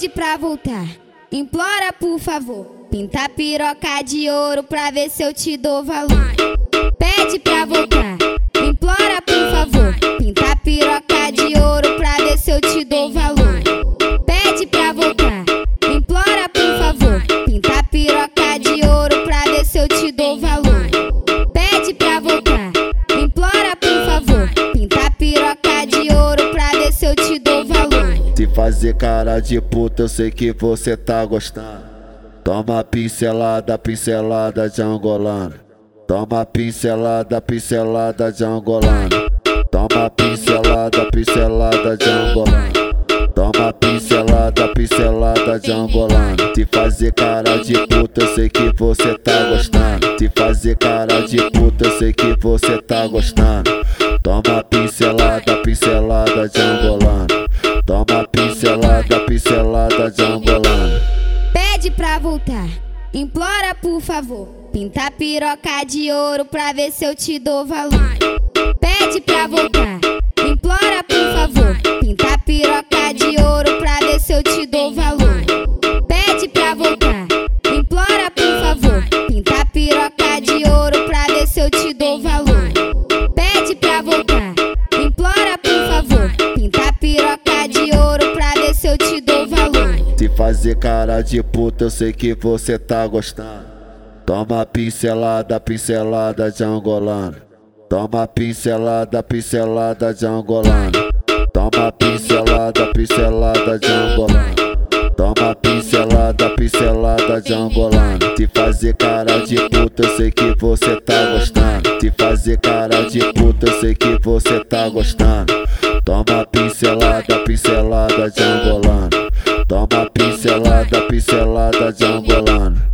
Pede pra voltar, implora por favor. Pinta piroca de ouro pra ver se eu te dou valor. Fazer cara de puta, eu sei que você tá gostando. Toma pincelada, pincelada de angolano. Toma pincelada, pincelada de angolano. Toma pincelada, pincelada de angolano. Toma pincelada, pincelada de angolano. Se fazer cara de puta, eu sei que você tá gostando. Se fazer cara de puta, eu sei que você tá gostando. Toma pincelada, pincelada de angolano. Pincelada de angolano. Pede pra voltar, implora por favor. Pinta piroca de ouro pra ver se eu te dou valor. Pede pra voltar, fazer cara de puta, eu sei que você tá gostando. Toma pincelada, pincelada de angolano. Toma pincelada, pincelada de angolano. Toma pincelada, pincelada de angolano. Toma pincelada, pincelada de angolano. Se fazer cara de puta, eu sei que você tá gostando. Se fazer cara de puta, eu sei que você tá gostando. Toma pincelada, pincelada de angolano. Pincelada de angolano.